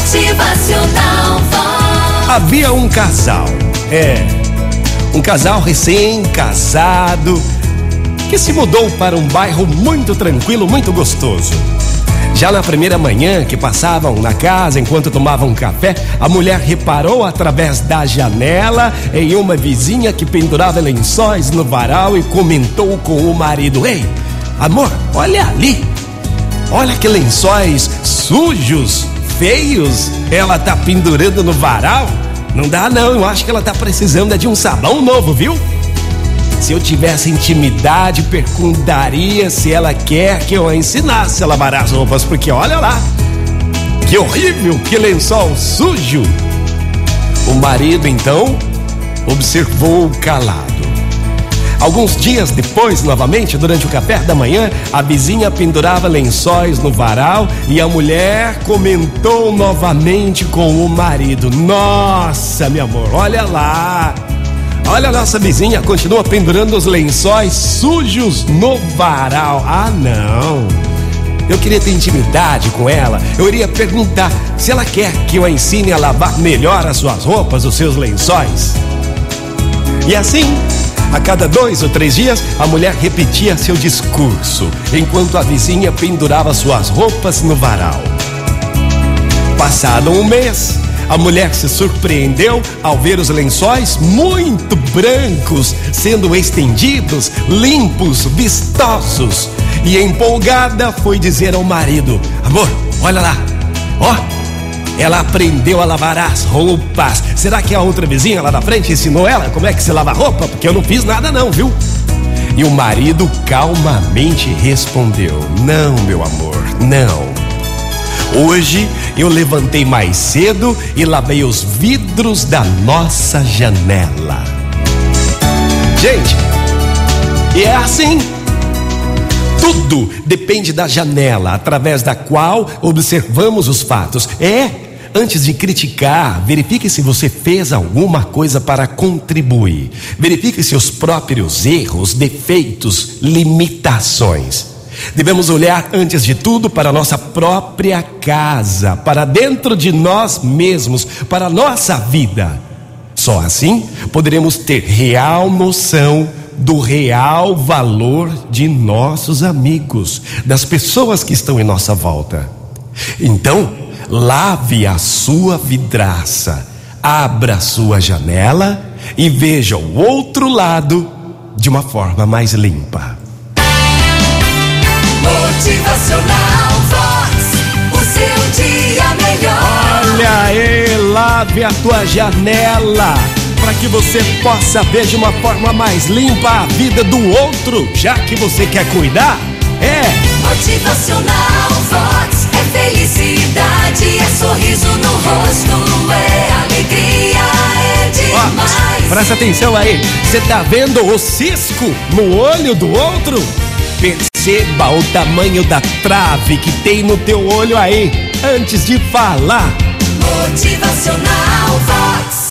Motivacional Vox. Havia um casal, é, um casal recém-casado que se mudou para um bairro muito tranquilo, muito gostoso. Já na primeira manhã que passavam na casa enquanto tomavam café, a mulher reparou através da janela em uma vizinha que pendurava lençóis no varal e comentou com o marido: Ei, amor, olha ali! Olha que lençóis sujos, feios, ela tá pendurando no varal. Não dá não, eu acho que ela tá precisando é de um sabão novo, viu? Se eu tivesse intimidade, perguntaria se ela quer que eu a ensinasse a lavar as roupas, porque olha lá, que horrível, que lençol sujo. O marido então observou calado. Alguns dias depois, novamente, durante o café da manhã, a vizinha pendurava lençóis no varal e a mulher comentou novamente com o marido: Nossa, meu amor, olha lá. Olha a nossa vizinha, continua pendurando os lençóis sujos no varal. Ah, não. Eu queria ter intimidade com ela. Eu iria perguntar se ela quer que eu a ensine a lavar melhor as suas roupas, os seus lençóis. E assim, a cada dois ou três dias, a mulher repetia seu discurso, enquanto a vizinha pendurava suas roupas no varal. Passado um mês, a mulher se surpreendeu ao ver os lençóis muito brancos sendo estendidos, limpos, vistosos. E empolgada foi dizer ao marido: Amor, olha lá, ó, ela aprendeu a lavar as roupas. Será que a outra vizinha lá na frente ensinou ela como é que se lava roupa? Porque eu não fiz nada, não, viu? E o marido calmamente respondeu: Não, meu amor, não. Hoje eu levantei mais cedo e lavei os vidros da nossa janela. Gente, e é assim. Tudo depende da janela através da qual observamos os fatos. É, antes de criticar, verifique se você fez alguma coisa para contribuir. Verifique seus próprios erros, defeitos, limitações. Devemos olhar antes de tudo para a nossa própria casa, para dentro de nós mesmos, para a nossa vida. Só assim poderemos ter real noção do real valor de nossos amigos, das pessoas que estão em nossa volta. Então, lave a sua vidraça, abra a sua janela e veja o outro lado de uma forma mais limpa. Motivacional Vox. O seu dia melhor. Olha aí, lave a tua janela para que você possa ver de uma forma mais limpa a vida do outro, já que você quer cuidar. É, Motivacional Vox. É felicidade, presta atenção aí. Você tá vendo o cisco no olho do outro? Perceba o tamanho da trave que tem no teu olho aí antes de falar. Motivacional Vox.